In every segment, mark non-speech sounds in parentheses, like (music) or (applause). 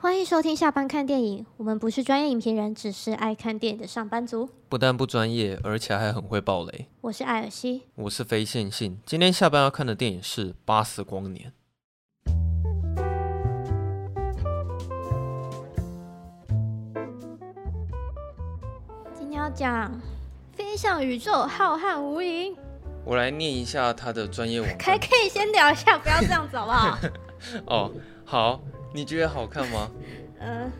欢迎收听下班看电影。我们不是专业影评人，只是爱看电影的上班族。不但不专业，而且还很会爆雷。我是艾尔西，我是非线性。今天下班要看的电影是《巴斯光年》。今天要讲《飞向宇宙浩瀚无垠》。我来念一下他的专业网站。可可以先聊一下，不要这样子好不好？(laughs) 哦，好。你觉得好看吗？(laughs) 呃，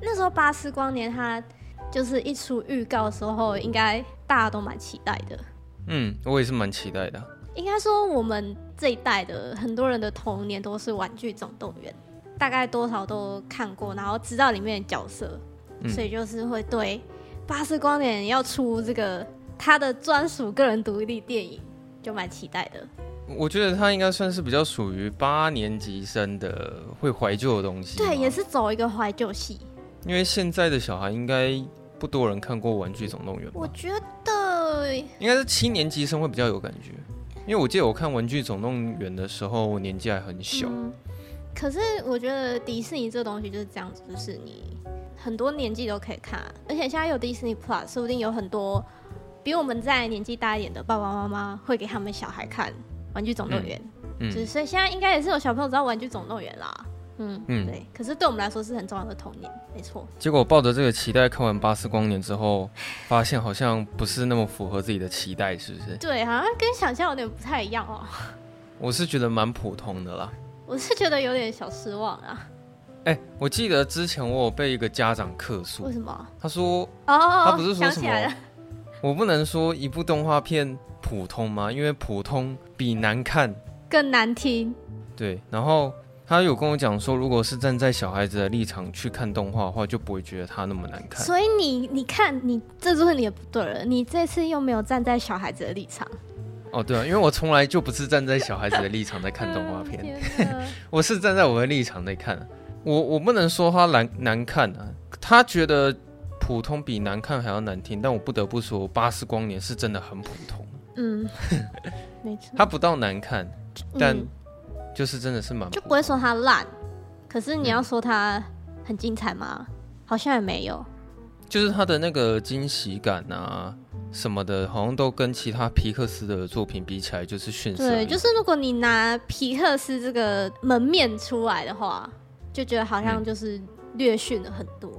那时候《巴斯光年》它就是一出预告的时候，应该大家都蛮期待的。嗯，我也是蛮期待的。应该说，我们这一代的很多人的童年都是《玩具总动员》，大概多少都看过，然后知道里面的角色，嗯、所以就是会对《巴斯光年》要出这个他的专属个人独立电影，就蛮期待的。我觉得他应该算是比较属于八年级生的会怀旧的东西。对，也是走一个怀旧系。因为现在的小孩应该不多人看过《玩具总动员》？我觉得应该是七年级生会比较有感觉，因为我记得我看《玩具总动员》的时候，我年纪还很小。嗯。可是我觉得迪士尼这东西就是这样子，就是你很多年纪都可以看，而且现在有迪士尼 Plus，说不定有很多比我们在年纪大一点的爸爸妈妈会给他们小孩看。玩具总动员，嗯，嗯，所以现在应该也是有小朋友知道玩具总动员啦，嗯嗯，对。可是对我们来说是很重要的童年，没错。结果抱着这个期待看完《巴斯光年》之后，发现好像不是那么符合自己的期待，是不是？对，好像跟想象有点不太一样哦。我是觉得蛮普通的啦。我是觉得有点小失望啊。哎、欸，我记得之前我有被一个家长客诉，为什么？他说，哦，他不是说什么？我不能说一部动画片普通吗？因为普通比难看更难听。对，然后他有跟我讲说，如果是站在小孩子的立场去看动画的话，就不会觉得他那么难看。所以你你看，你这就是你的不对了。你这次又没有站在小孩子的立场。哦，对啊，因为我从来就不是站在小孩子的立场在看动画片，(laughs) (laughs) 我是站在我的立场在看。我我不能说他难难看啊，他觉得。普通比难看还要难听，但我不得不说，《巴斯光年》是真的很普通。嗯，(laughs) 没错。它不到难看，但就是真的是蛮……就不会说它烂，可是你要说它很精彩吗？嗯、好像也没有。就是它的那个惊喜感啊什么的，好像都跟其他皮克斯的作品比起来，就是逊色。对，就是如果你拿皮克斯这个门面出来的话，就觉得好像就是略逊了很多。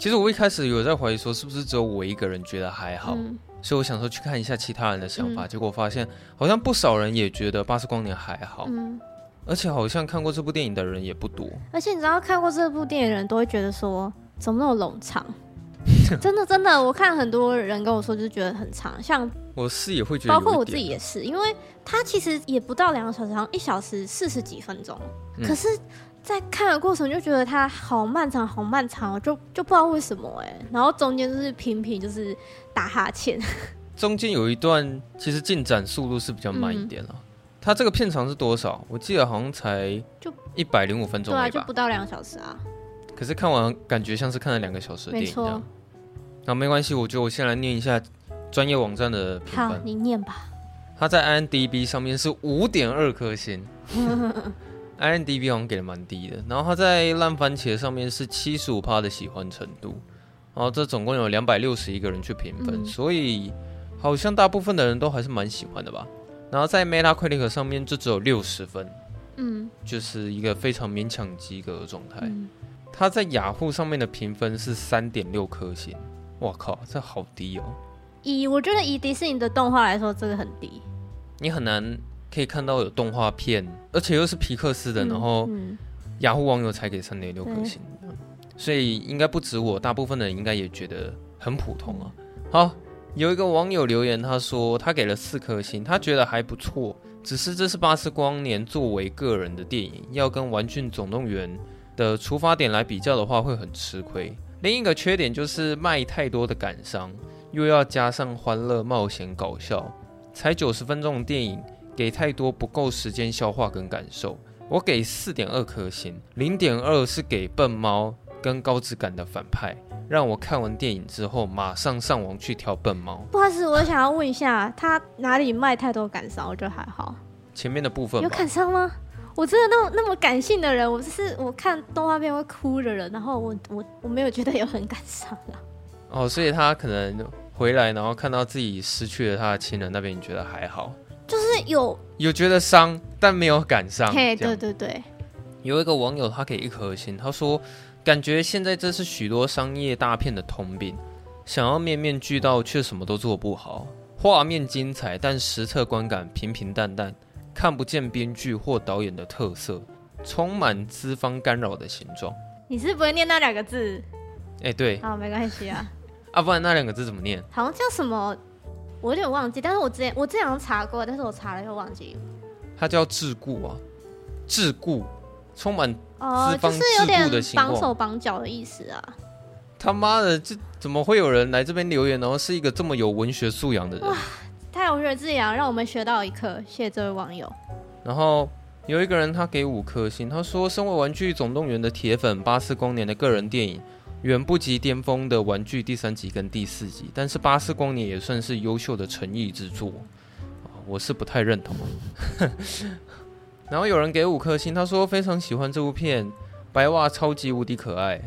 其实我一开始有在怀疑说，是不是只有我一个人觉得还好，嗯、所以我想说去看一下其他人的想法。嗯、结果发现好像不少人也觉得《巴斯光年》还好，嗯、而且好像看过这部电影的人也不多。而且你知道看过这部电影的人都会觉得说，怎么那么冗长？(laughs) 真的真的，我看很多人跟我说，就是觉得很长。像我是也会觉得，包括我自己也是，因为它其实也不到两个小时，好像一小时四十几分钟，嗯、可是。在看的过程就觉得它好漫长，好漫长，就就不知道为什么哎、欸。然后中间就是频频就是打哈欠。(laughs) 中间有一段其实进展速度是比较慢一点了。嗯、它这个片长是多少？我记得好像才就一百零五分钟，对啊，就不到两个小时啊。可是看完感觉像是看了两个小时的电影这样。没错。那没关系，我觉得我先来念一下专业网站的评分。好，你念吧。它在 IMDB 上面是五点二颗星。(laughs) IMDB 好像给的蛮低的，然后他在烂番茄上面是七十五趴的喜欢程度，然后这总共有两百六十一个人去评分，嗯、所以好像大部分的人都还是蛮喜欢的吧。然后在 Metacritic 上面就只有六十分，嗯，就是一个非常勉强及格的状态。嗯、他在雅虎上面的评分是三点六颗星，哇靠，这好低哦。以我觉得以迪士尼的动画来说，这个很低，你很难。可以看到有动画片，而且又是皮克斯的，嗯、然后雅虎网友才给三点六颗星，嗯、所以应该不止我，大部分的人应该也觉得很普通啊。好，有一个网友留言，他说他给了四颗星，他觉得还不错，只是这是巴斯光年作为个人的电影，要跟玩具总动员的出发点来比较的话，会很吃亏。另一个缺点就是卖太多的感伤，又要加上欢乐、冒险、搞笑，才九十分钟的电影。给太多不够时间消化跟感受，我给四点二颗星，零点二是给笨猫跟高质感的反派，让我看完电影之后马上上网去挑笨猫。不好意思，我想要问一下，他哪里卖太多感伤？我觉得还好，前面的部分有感伤吗？我真的那么那么感性的人，我是我看动画片会哭的人，然后我我我没有觉得有很感伤啊。哦，所以他可能回来，然后看到自己失去了他的亲人，那边你觉得还好？就是有有觉得伤，但没有感伤。嘿，对对对。有一个网友他给一颗星，他说感觉现在这是许多商业大片的通病，想要面面俱到，却什么都做不好。画面精彩，但实测观感平平淡淡，看不见编剧或导演的特色，充满资方干扰的形状。你是不会念那两个字？哎、欸，对，好，没关系啊。啊，不然那两个字怎么念？好像叫什么？我有点忘记。但是我之前我之前查过，但是我查了又忘记。它叫桎梏啊，桎梏，充满哦，就是有点绑手绑脚的意思啊。他妈的，这怎么会有人来这边留言？然后是一个这么有文学素养的人？哇，太有文学素养，让我们学到一课。谢谢这位网友。然后有一个人他给五颗星，他说：“身为《玩具总动员》的铁粉，巴斯光年的个人电影。”远不及巅峰的玩具第三集跟第四集，但是巴斯光年也算是优秀的诚意之作，我是不太认同。(laughs) 然后有人给五颗星，他说非常喜欢这部片，白袜超级无敌可爱。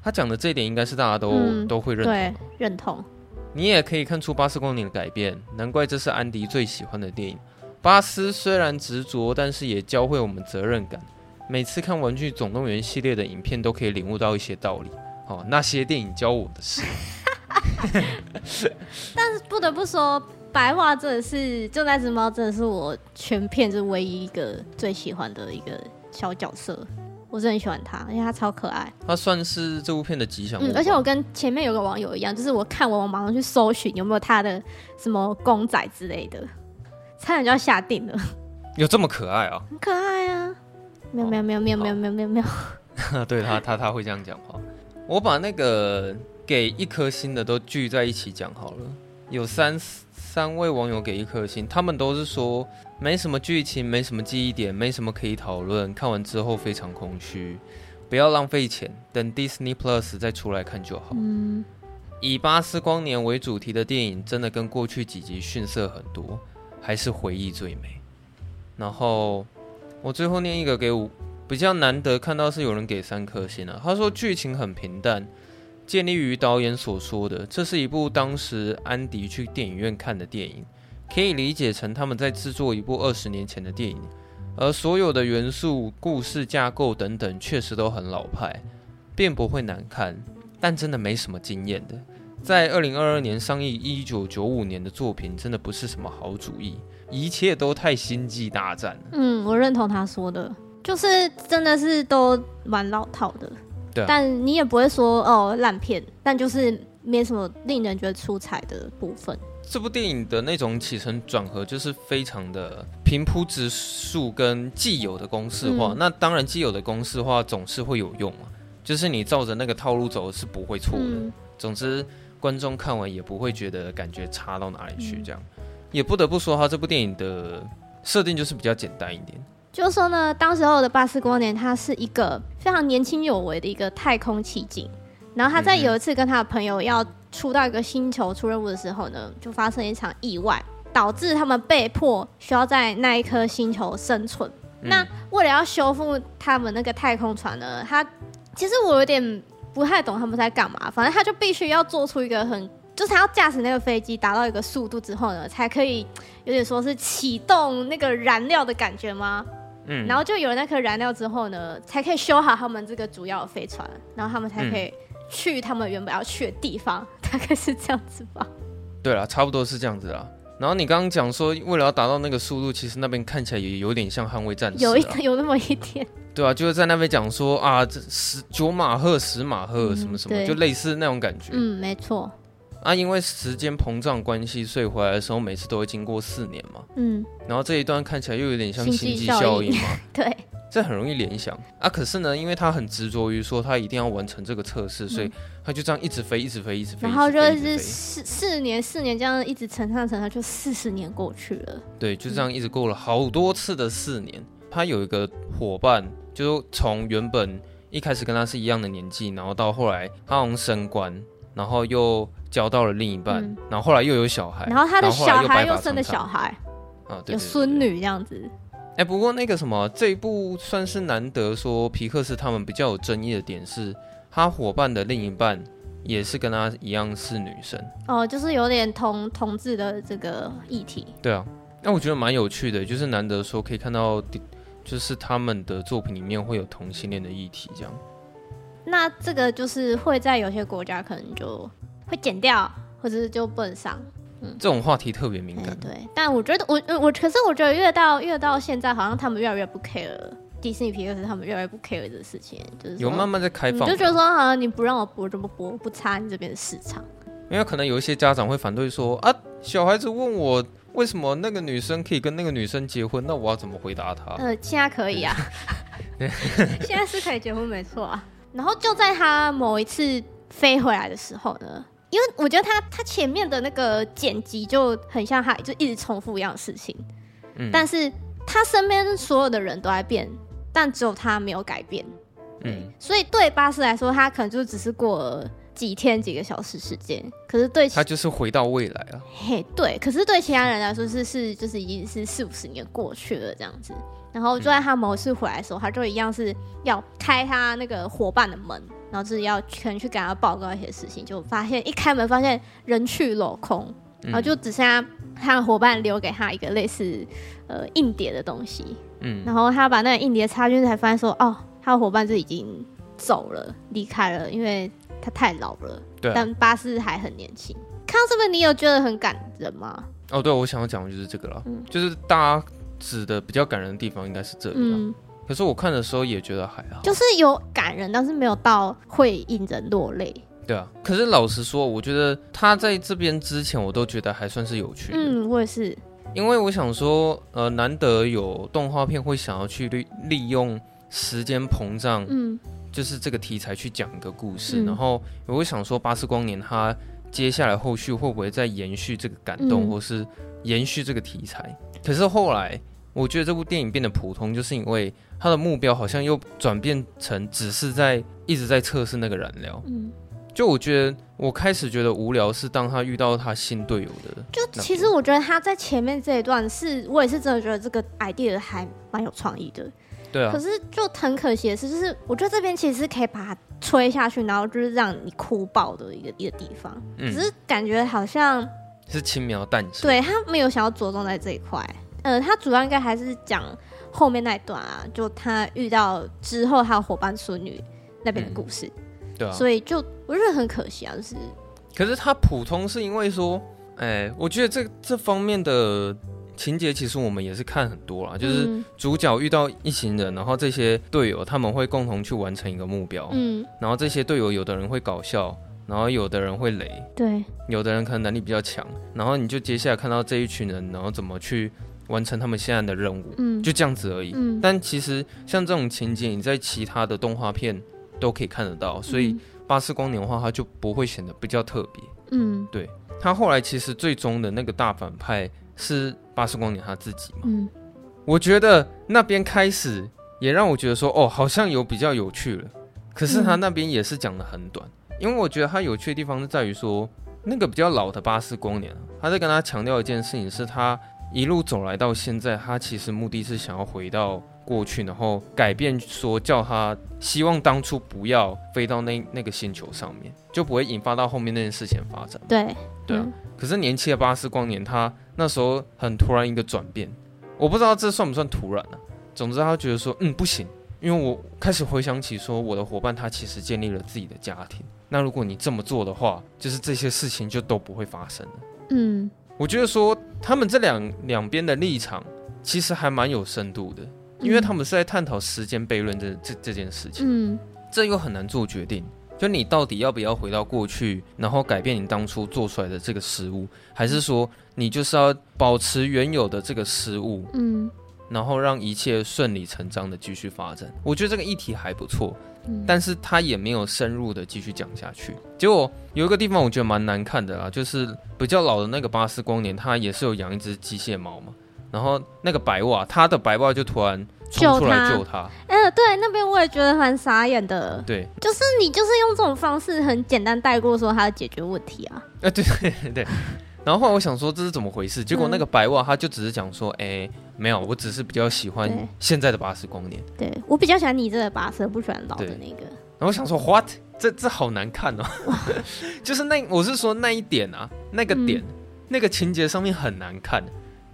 他讲的这一点应该是大家都、嗯、都会认同。对，认同。你也可以看出巴斯光年的改变，难怪这是安迪最喜欢的电影。巴斯虽然执着，但是也教会我们责任感。每次看玩具总动员系列的影片，都可以领悟到一些道理。哦，那些电影教我的事。(laughs) 但是不得不说，白话真的是就那只猫，真的是我全片就唯一一个最喜欢的一个小角色。我真的很喜欢它，因为它超可爱。它算是这部片的吉祥物。嗯，而且我跟前面有个网友一样，就是我看完我马上去搜寻有没有它的什么公仔之类的，差点就要下定了。有这么可爱啊？很可爱啊！没有没有没有没有没有没有没有没有。对他他他会这样讲话。我把那个给一颗星的都聚在一起讲好了。有三三位网友给一颗星，他们都是说没什么剧情，没什么记忆点，没什么可以讨论，看完之后非常空虚，不要浪费钱，等 Disney Plus 再出来看就好。嗯，以巴斯光年为主题的电影真的跟过去几集逊色很多，还是回忆最美。然后我最后念一个给我。比较难得看到是有人给三颗星啊。他说剧情很平淡，建立于导演所说的，这是一部当时安迪去电影院看的电影，可以理解成他们在制作一部二十年前的电影，而所有的元素、故事架构等等确实都很老派，并不会难看，但真的没什么惊艳的。在二零二二年上映一九九五年的作品，真的不是什么好主意，一切都太星际大战了。嗯，我认同他说的。就是真的是都蛮老套的，对啊，但你也不会说哦烂片，但就是没什么令人觉得出彩的部分。这部电影的那种起承转合就是非常的平铺直述跟既有的公式化。嗯、那当然既有的公式化总是会有用嘛，就是你照着那个套路走是不会错的。嗯、总之观众看完也不会觉得感觉差到哪里去。这样、嗯、也不得不说，他这部电影的设定就是比较简单一点。就是说呢，当时候的巴斯光年，他是一个非常年轻有为的一个太空奇景。然后他在有一次跟他的朋友要出到一个星球出任务的时候呢，就发生一场意外，导致他们被迫需要在那一颗星球生存。嗯、那为了要修复他们那个太空船呢，他其实我有点不太懂他们在干嘛。反正他就必须要做出一个很，就是他要驾驶那个飞机达到一个速度之后呢，才可以有点说是启动那个燃料的感觉吗？嗯，然后就有了那颗燃料之后呢，才可以修好他们这个主要的飞船，然后他们才可以去他们原本要去的地方，大概是这样子吧。(laughs) 对了，差不多是这样子啦。然后你刚刚讲说，为了要达到那个速度，其实那边看起来也有点像捍卫战士，有一有那么一点。对啊，就是在那边讲说啊，这十九马赫、十马赫什么什么，嗯、就类似那种感觉。嗯，没错。啊，因为时间膨胀关系，所以回来的时候每次都会经过四年嘛。嗯，然后这一段看起来又有点像星际效应嘛。(laughs) 对，这很容易联想啊。可是呢，因为他很执着于说他一定要完成这个测试，嗯、所以他就这样一直飞，一直飞，一直飞。然后就是四四年，四年这样一直乘上乘上，就四十年过去了。对，就这样一直过了好多次的四年。他有一个伙伴，就从原本一开始跟他是一样的年纪，然后到后来他好像升官，然后又。交到了另一半，嗯、然后后来又有小孩，然后他的小孩又生了小孩，啊，对对对对，有孙女这样子。哎、欸，不过那个什么，这一部算是难得说皮克斯他们比较有争议的点是，他伙伴的另一半也是跟他一样是女生。哦，就是有点同同志的这个议题。对啊，那我觉得蛮有趣的，就是难得说可以看到，就是他们的作品里面会有同性恋的议题这样。那这个就是会在有些国家可能就会剪掉，或者是就不能上。嗯，这种话题特别敏感。对，对，但我觉得我我可是我觉得越到越到现在，好像他们越来越不 care 迪士尼皮克斯，他们越来越不 care 这个事情，就是有慢慢在开放，就觉得说好像你不让我播就不播，不插你这边的市场。因为可能有一些家长会反对说啊，小孩子问我为什么那个女生可以跟那个女生结婚，那我要怎么回答他？呃，现在可以啊，(laughs) 现在是可以结婚没错啊。然后就在他某一次飞回来的时候呢，因为我觉得他他前面的那个剪辑就很像他就一直重复一样的事情，嗯，但是他身边所有的人都在变，但只有他没有改变，嗯，所以对巴斯来说，他可能就只是过了几天几个小时时间，可是对他就是回到未来了，嘿，对，可是对其他人来说是是就是已经是四五十年过去了这样子。然后就在他某次回来的时候，他就一样是要开他那个伙伴的门，然后自己要可能去给他报告一些事情，就发现一开门发现人去楼空，然后就只剩下他的伙伴留给他一个类似呃硬碟的东西，嗯，然后他把那个硬碟插进去，才发现说哦，他的伙伴是已经走了，离开了，因为他太老了，对，但巴斯还很年轻。看到这边，你有觉得很感人吗？哦，对，我想要讲的就是这个了，嗯，就是大家。指的比较感人的地方应该是这里，嗯，可是我看的时候也觉得还好，就是有感人，但是没有到会引人落泪。对啊，可是老实说，我觉得他在这边之前，我都觉得还算是有趣的。嗯，我也是，因为我想说，呃，难得有动画片会想要去利利用时间膨胀，嗯，就是这个题材去讲一个故事，嗯，然后我会想说，巴斯光年他接下来后续会不会再延续这个感动，嗯，或是延续这个题材？可是后来。我觉得这部电影变得普通，就是因为他的目标好像又转变成只是在一直在测试那个燃料。嗯，就我觉得我开始觉得无聊，是当他遇到他新队友的。就其实我觉得他在前面这一段是，我也是真的觉得这个 idea 还蛮有创意的。对啊。可是就很可惜的是，就是我觉得这边其实是可以把它吹下去，然后就是让你哭爆的一个一个地方。嗯。只是感觉好像是轻描淡写。对，他没有想要着重在这一块。呃，他主要应该还是讲后面那一段啊，就他遇到之后还有伙伴孙女那边的故事，嗯，对啊，所以就我觉得很可惜啊，就是。可是他普通是因为说，哎、欸，我觉得这这方面的情节其实我们也是看很多啦，就是主角遇到一行人，然后这些队友他们会共同去完成一个目标，嗯，然后这些队友有的人会搞笑，然后有的人会雷，对，有的人可能能力比较强，然后你就接下来看到这一群人，然后怎么去。完成他们现在的任务，嗯，就这样子而已。嗯，但其实像这种情节，你在其他的动画片都可以看得到，所以巴斯光年的话，它就不会显得比较特别。嗯，对。他后来其实最终的那个大反派是巴斯光年他自己嘛。嗯，我觉得那边开始也让我觉得说，哦，好像有比较有趣了。可是他那边也是讲的很短，因为我觉得他有趣的地方是在于说，那个比较老的巴斯光年，他在跟他强调一件事情，是他。一路走来到现在，他其实目的是想要回到过去，然后改变，说叫他希望当初不要飞到那那个星球上面，就不会引发到后面那件事情发展。对，对啊。嗯、可是年轻的巴斯光年，他那时候很突然一个转变，我不知道这算不算突然呢、啊？总之，他觉得说，嗯，不行，因为我开始回想起说，我的伙伴他其实建立了自己的家庭，那如果你这么做的话，就是这些事情就都不会发生了。嗯。我觉得说他们这两两边的立场其实还蛮有深度的，因为他们是在探讨时间悖论这这这件事情。嗯，这又很难做决定，就你到底要不要回到过去，然后改变你当初做出来的这个失误，还是说你就是要保持原有的这个失误，嗯，然后让一切顺理成章的继续发展？我觉得这个议题还不错。但是他也没有深入的继续讲下去。结果有一个地方我觉得蛮难看的啦，就是比较老的那个巴斯光年，他也是有养一只机械猫嘛。然后那个白袜，他的白袜就突然冲出来救他。嗯、呃，对，那边我也觉得蛮傻眼的。对，就是你就是用这种方式很简单带过说他要解决问题啊。哎、呃，对对对。然后后来我想说这是怎么回事？结果那个白袜他就只是讲说，哎、欸，没有，我只是比较喜欢现在的巴斯光年。对，我比较喜欢你这个巴斯，不喜欢老的那个。然后我想说，what？这这好难看哦，(laughs) 就是那我是说那一点啊，那个点，嗯、那个情节上面很难看。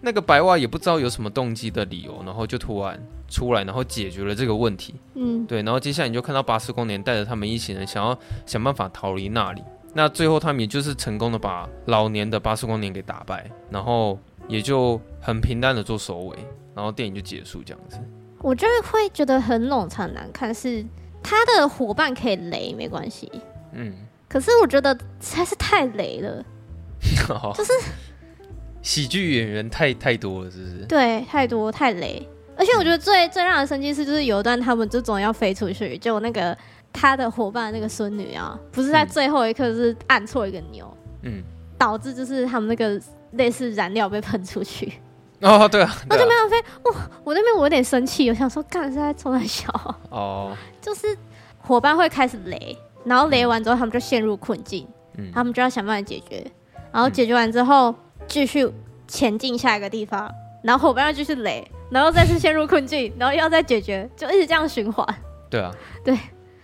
那个白袜也不知道有什么动机的理由，然后就突然出来，然后解决了这个问题。嗯，对。然后接下来你就看到巴斯光年带着他们一行人想要想办法逃离那里。那最后他们也就是成功的把老年的巴斯光年给打败，然后也就很平淡的做收尾，然后电影就结束这样子。我就会觉得很冗长难看，是他的伙伴可以雷没关系，嗯，可是我觉得实在是太雷了，(laughs) 就是喜剧演员太太多了，是不是？对，太多太雷，而且我觉得最最让人生气是，就是有一段他们就总要飞出去，就那个。他的伙伴那个孙女啊，不是在最后一刻是按错一个钮，嗯，导致就是他们那个类似燃料被喷出去。哦，对啊，那就没有飞。哇，我那边我有点生气，我想说，干是在冲在笑。哦，就是伙伴会开始雷，然后雷完之后他们就陷入困境，嗯，他们就要想办法解决，然后解决完之后继续前进下一个地方，然后伙伴要继续雷，然后再次陷入困境，然后要再解决，就一直这样循环。对啊，对。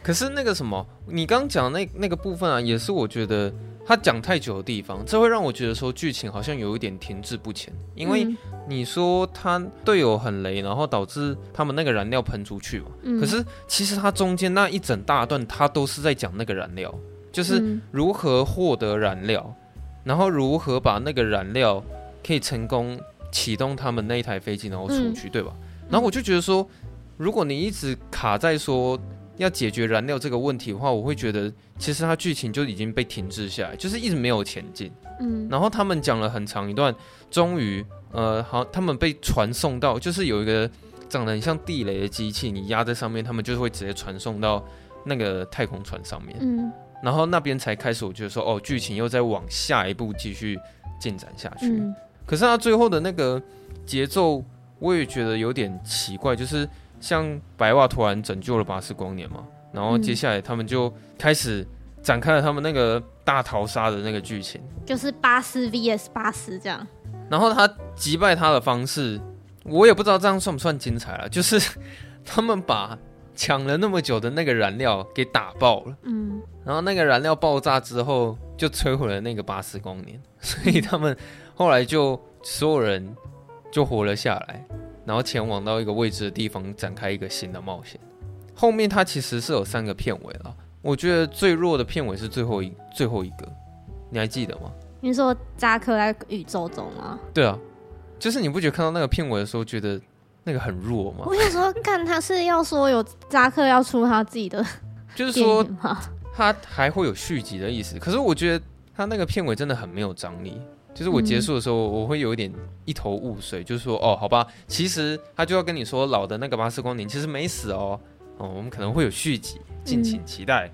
可是那个什么，你刚讲那那个部分啊，也是我觉得他讲太久的地方，这会让我觉得说剧情好像有一点停滞不前。因为你说他队友很雷，然后导致他们那个燃料喷出去嘛。嗯。可是其实他中间那一整大段，他都是在讲那个燃料，就是如何获得燃料，然后如何把那个燃料可以成功启动他们那一台飞机，然后出去，对吧？然后我就觉得说，如果你一直卡在说。要解决燃料这个问题的话，我会觉得其实它剧情就已经被停滞下来，就是一直没有前进。嗯，然后他们讲了很长一段，终于，呃，好，他们被传送到，就是有一个长得很像地雷的机器，你压在上面，他们就会直接传送到那个太空船上面。嗯，然后那边才开始，我觉得说，哦，剧情又在往下一步继续进展下去。嗯，可是他最后的那个节奏，我也觉得有点奇怪，就是。像白袜突然拯救了巴斯光年嘛，然后接下来他们就开始展开了他们那个大逃杀的那个剧情，就是巴斯 VS 巴斯这样。然后他击败他的方式，我也不知道这样算不算精彩了。就是他们把抢了那么久的那个燃料给打爆了，嗯，然后那个燃料爆炸之后就摧毁了那个巴斯光年，所以他们后来就所有人就活了下来。然后前往到一个未知的地方，展开一个新的冒险。后面它其实是有三个片尾了，我觉得最弱的片尾是最后一最后一个，你还记得吗？你说扎克在宇宙中吗？对啊，就是你不觉得看到那个片尾的时候，觉得那个很弱吗？我有时候看他是要说有扎克要出他自己的，就是说他还会有续集的意思。可是我觉得他那个片尾真的很没有张力。就是我结束的时候，我会有一点一头雾水，就是说，哦，好吧，其实他就要跟你说，老的那个巴斯光年其实没死哦，哦，我们可能会有续集，敬请期待。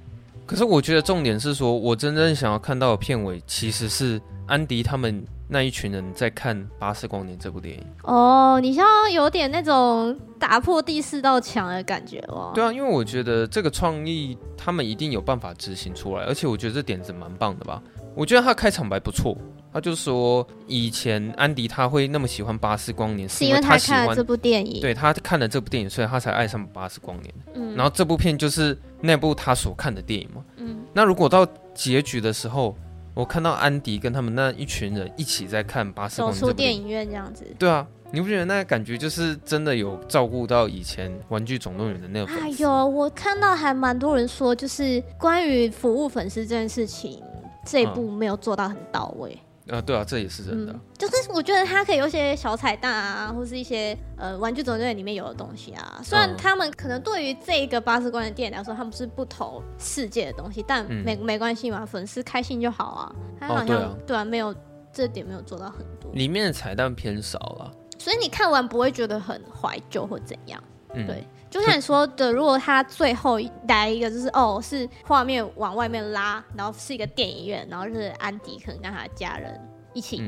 可是我觉得重点是说，我真正想要看到的片尾，其实是安迪他们那一群人在看《巴斯光年》这部电影。哦，你像有点那种打破第四道墙的感觉哦。对啊，因为我觉得这个创意他们一定有办法执行出来，而且我觉得这点子蛮棒的吧。我觉得他开场白不错。他就说，以前安迪他会那么喜欢巴斯光年，是因为他看了这部电影。对，他看了这部电影，所以他才爱上巴斯光年。嗯，然后这部片就是那部他所看的电影嘛。嗯，那如果到结局的时候，我看到安迪跟他们那一群人一起在看巴斯光年，走出电影院这样子。对啊，你不觉得那个感觉就是真的有照顾到以前玩具总动员的那个？哎呦，我看到还蛮多人说，就是关于服务粉丝这件事情，这一部没有做到很到位。嗯啊，对啊，这也是真的。嗯，就是我觉得它可以有一些小彩蛋啊，或是一些呃玩具总动员里面有的东西啊。虽然他们可能对于这个巴斯光年电影来说，他们是不同世界的东西，但没、嗯、没关系嘛，粉丝开心就好啊。他好像、哦、对啊，对啊，没有这点没有做到很多。里面的彩蛋偏少了，所以你看完不会觉得很怀旧或怎样。嗯，对。就像你说的，如果他最后来一个，就是哦，是画面往外面拉，然后是一个电影院，然后就是安迪可能跟他的家人一起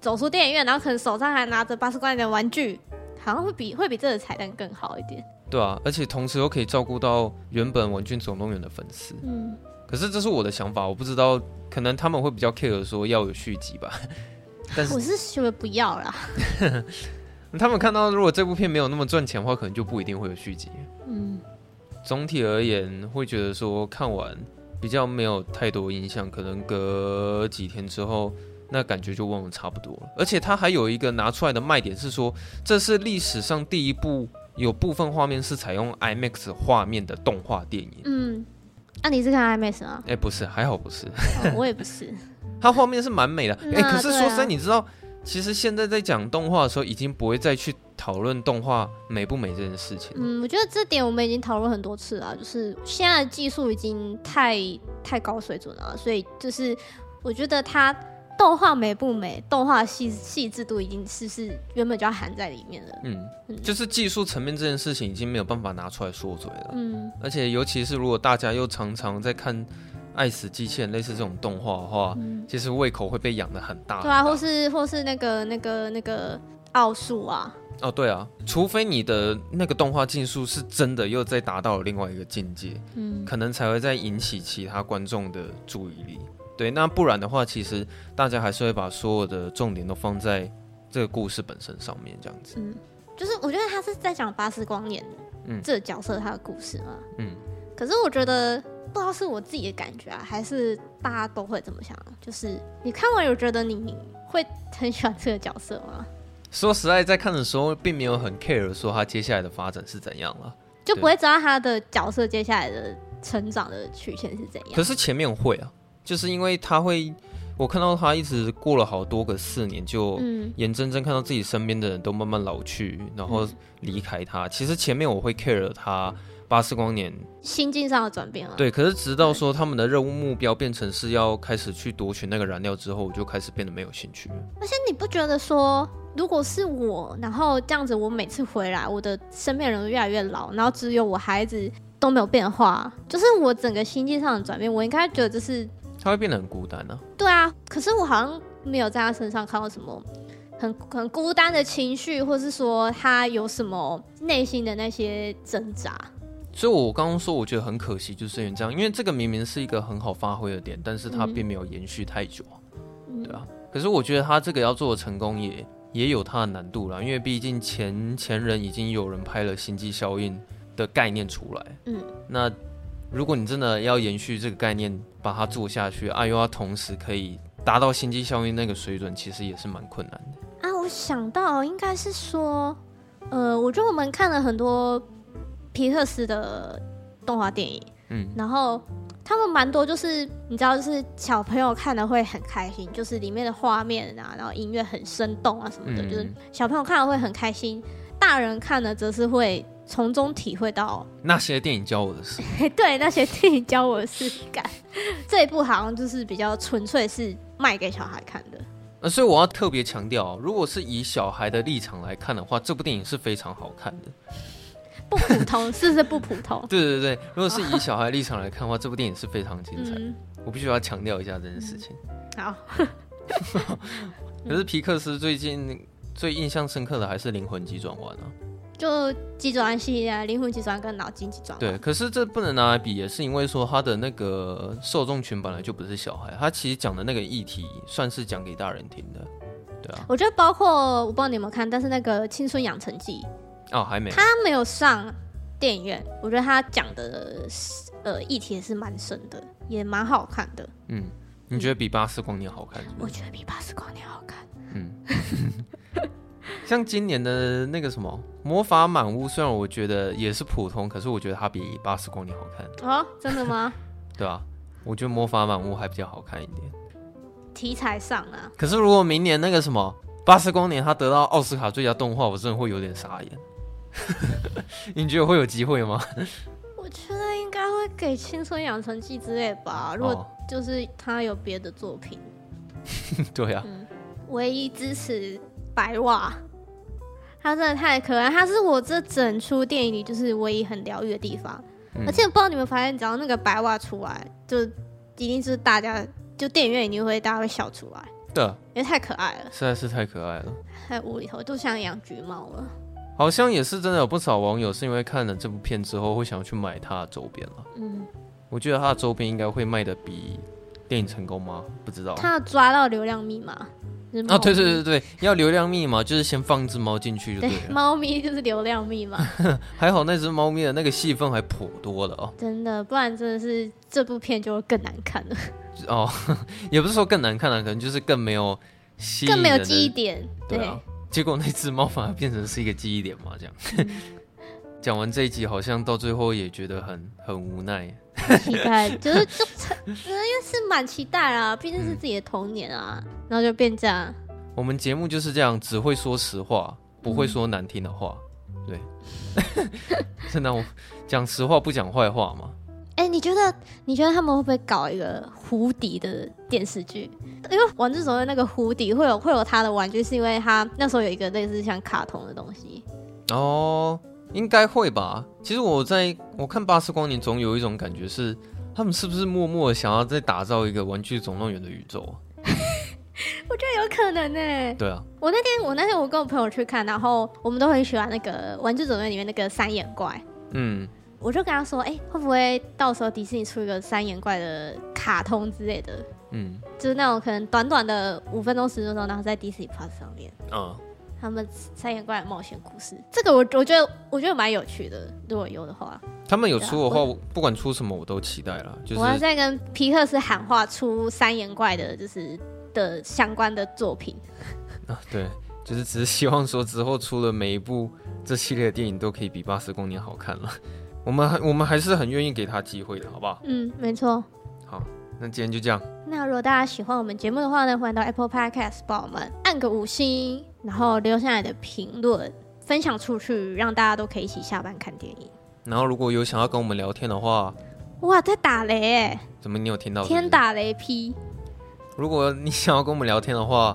走出电影院，然后可能手上还拿着巴斯光年的玩具，好像会比会比这个彩蛋更好一点。对啊，而且同时又可以照顾到原本玩具总动员的粉丝。嗯，可是这是我的想法，我不知道，可能他们会比较 care 说要有续集吧。(laughs) 但是我是觉得不要啦。(laughs) 他们看到如果这部片没有那么赚钱的话，可能就不一定会有续集。嗯，总体而言，会觉得说看完比较没有太多印象，可能隔几天之后，那感觉就忘了差不多了。而且他还有一个拿出来的卖点是说，这是历史上第一部有部分画面是采用 IMAX 画面的动画电影。嗯，那、啊、你是看 IMAX 吗？哎、欸，不是，还好不是。哦、我也不是。(laughs) 它画面是蛮美的，(laughs) 哎、欸，可是说实在，啊、你知道，其实现在在讲动画的时候，已经不会再去讨论动画美不美这件事情。嗯，我觉得这点我们已经讨论很多次了，就是现在的技术已经太太高水准了，所以就是我觉得它动画美不美，动画细细致度已经是是原本就要含在里面了。嗯，嗯就是技术层面这件事情已经没有办法拿出来说嘴了。嗯，而且尤其是如果大家又常常在看。爱死机器人类似这种动画的话，嗯、其实胃口会被养的很大。对啊，或是或是那个那个那个奥数啊。哦，对啊，除非你的那个动画技术是真的又再达到了另外一个境界，嗯，可能才会再引起其他观众的注意力。对，那不然的话，其实大家还是会把所有的重点都放在这个故事本身上面，这样子。嗯，就是我觉得他是在讲巴斯光年，嗯，这个角色他的故事嘛，嗯。可是我觉得。不知道是我自己的感觉啊，还是大家都会这么想？就是你看完有觉得你会很喜欢这个角色吗？说实在，在看的时候并没有很 care 说他接下来的发展是怎样了，就不会知道他的角色接下来的成长的曲线是怎样。可是前面会啊，就是因为他会，我看到他一直过了好多个四年，就眼睁睁看到自己身边的人都慢慢老去，然后离开他。嗯、其实前面我会 care 他。巴斯光年心境上的转变了，对，可是直到说他们的任务目标变成是要开始去夺取那个燃料之后，我就开始变得没有兴趣了。而且你不觉得说，如果是我，然后这样子，我每次回来，我的身边人越来越老，然后只有我孩子都没有变化，就是我整个心境上的转变，我应该觉得这是他会变得很孤单呢？对啊，可是我好像没有在他身上看到什么很很孤单的情绪，或是说他有什么内心的那些挣扎。所以，我刚刚说我觉得很可惜，就是因为这样，因为这个明明是一个很好发挥的点，但是它并没有延续太久，嗯、对啊。可是我觉得他这个要做的成功也也有它的难度啦，因为毕竟前前人已经有人拍了星际效应的概念出来，嗯，那如果你真的要延续这个概念，把它做下去，啊，又要同时可以达到星际效应那个水准，其实也是蛮困难的。啊，我想到应该是说，呃，我觉得我们看了很多。皮克斯的动画电影，嗯，然后他们蛮多，就是你知道，就是小朋友看了会很开心，就是里面的画面啊，然后音乐很生动啊什么的，嗯、就是小朋友看了会很开心，大人看了则是会从中体会到那些电影教我的事，(laughs) 对，那些电影教我的事感。(laughs) 这一部好像就是比较纯粹是卖给小孩看的，呃，所以我要特别强调，如果是以小孩的立场来看的话，这部电影是非常好看的。不普通，是不是不普通？(laughs) 对对对，如果是以小孩立场来看的话，这部电影是非常精彩。嗯、我必须要强调一下这件事情。嗯、好。(laughs) 可是皮克斯最近最印象深刻的还是《灵魂急转弯》啊，就急转弯系列，《灵魂急转弯》跟脑筋急转弯。对，可是这不能拿来比，也是因为说他的那个受众群本来就不是小孩，他其实讲的那个议题算是讲给大人听的。对啊，我觉得包括我不知道你有没有看，但是那个《青春养成记》。哦，还没。他没有上电影院，我觉得他讲的呃议题也是蛮深的，也蛮好看的。嗯，你觉得比《巴斯光年》好看是不是？我觉得比《巴斯光年》好看。嗯，(laughs) 像今年的那个什么《魔法满屋》，虽然我觉得也是普通，可是我觉得它比《巴斯光年》好看。哦，真的吗？(laughs) 对啊，我觉得《魔法满屋》还比较好看一点。题材上啊。可是如果明年那个什么《巴斯光年》他得到奥斯卡最佳动画，我真的会有点傻眼。(laughs) 你觉得会有机会吗？我觉得应该会给《青春养成记》之类吧。如果就是他有别的作品，哦、(laughs) 对啊、嗯。唯一支持白袜，他真的太可爱。他是我这整出电影里就是唯一很疗愈的地方。嗯、而且不知道你们发现，只要那个白袜出来，就一定是大家就电影院一定会大家会笑出来。对，因为太可爱了，实在是太可爱了，太无厘头，就像养橘猫了。好像也是真的有不少网友是因为看了这部片之后会想要去买它的周边了。嗯，我觉得它的周边应该会卖的比电影成功吗？不知道。他抓到流量密码。啊，对对对对，要流量密码就是先放一只猫进去就对了。对，(laughs) 猫咪就是流量密码。(laughs) 还好那只猫咪的那个戏份还颇多的哦。真的，不然真的是这部片就会更难看了。哦，(laughs) 也不是说更难看了，可能就是更没有戏，更没有记忆点。对，结果那只猫反而变成是一个记忆点嘛，这样。嗯 (laughs) 讲完这一集，好像到最后也觉得很很无奈。期待就是就因为是蛮期待啊，(laughs) 毕竟是自己的童年啊，嗯、然后就变这样。我们节目就是这样，只会说实话，不会说难听的话。嗯、对，真的，我讲实话不讲坏话嘛。哎、欸，你觉得你觉得他们会不会搞一个胡迪的电视剧？因为玩具总动员那个胡迪会有会有他的玩具，是因为他那时候有一个类似像卡通的东西哦。应该会吧。其实我在我看《巴斯光年》总有一种感觉是，他们是不是默默的想要再打造一个《玩具总动员》的宇宙？(laughs) 我觉得有可能呢、欸。对啊。我那天我那天我跟我朋友去看，然后我们都很喜欢那个《玩具总动员》里面那个三眼怪。嗯。我就跟他说：“哎、欸，会不会到时候迪士尼出一个三眼怪的卡通之类的？嗯，就是那种可能短短的五分钟、十分钟，然后在 Disney Plus 上面。嗯。”他们三眼怪的冒险故事，这个我我觉得我觉得蛮有趣的。如果有的话，他们有出的话，不管出什么我都期待了。就是我要在跟皮克斯喊话，出三眼怪的，就是的相关的作品。(laughs) 啊，对，就是只是希望说之后出的每一部这系列的电影都可以比巴斯光年好看了。我们还我们还是很愿意给他机会的，好不好？嗯，没错。好，那今天就这样。那如果大家喜欢我们节目的话呢，欢迎到 Apple Podcast 帮我们按个五星。然后留下来的评论分享出去，让大家都可以一起下班看电影。然后如果有想要跟我们聊天的话，哇，在打雷哎！怎么你有听到是是？天打雷劈！如果你想要跟我们聊天的话，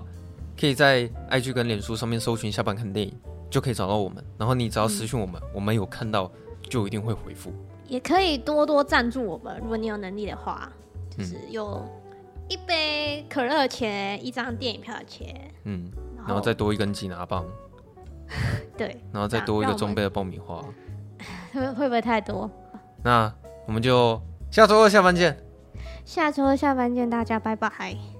可以在 IG 跟脸书上面搜寻“下班看电影”，就可以找到我们。然后你只要私讯我们，嗯、我们有看到就一定会回复。也可以多多赞助我们，如果你有能力的话，就是有一杯可乐钱，一张电影票的钱。嗯。然后再多一根吉拿棒，(laughs) 对，然后再多一个中杯的爆米花，(laughs) 会会不会太多？那我们就下周二下班见。下周二下班见，大家拜拜。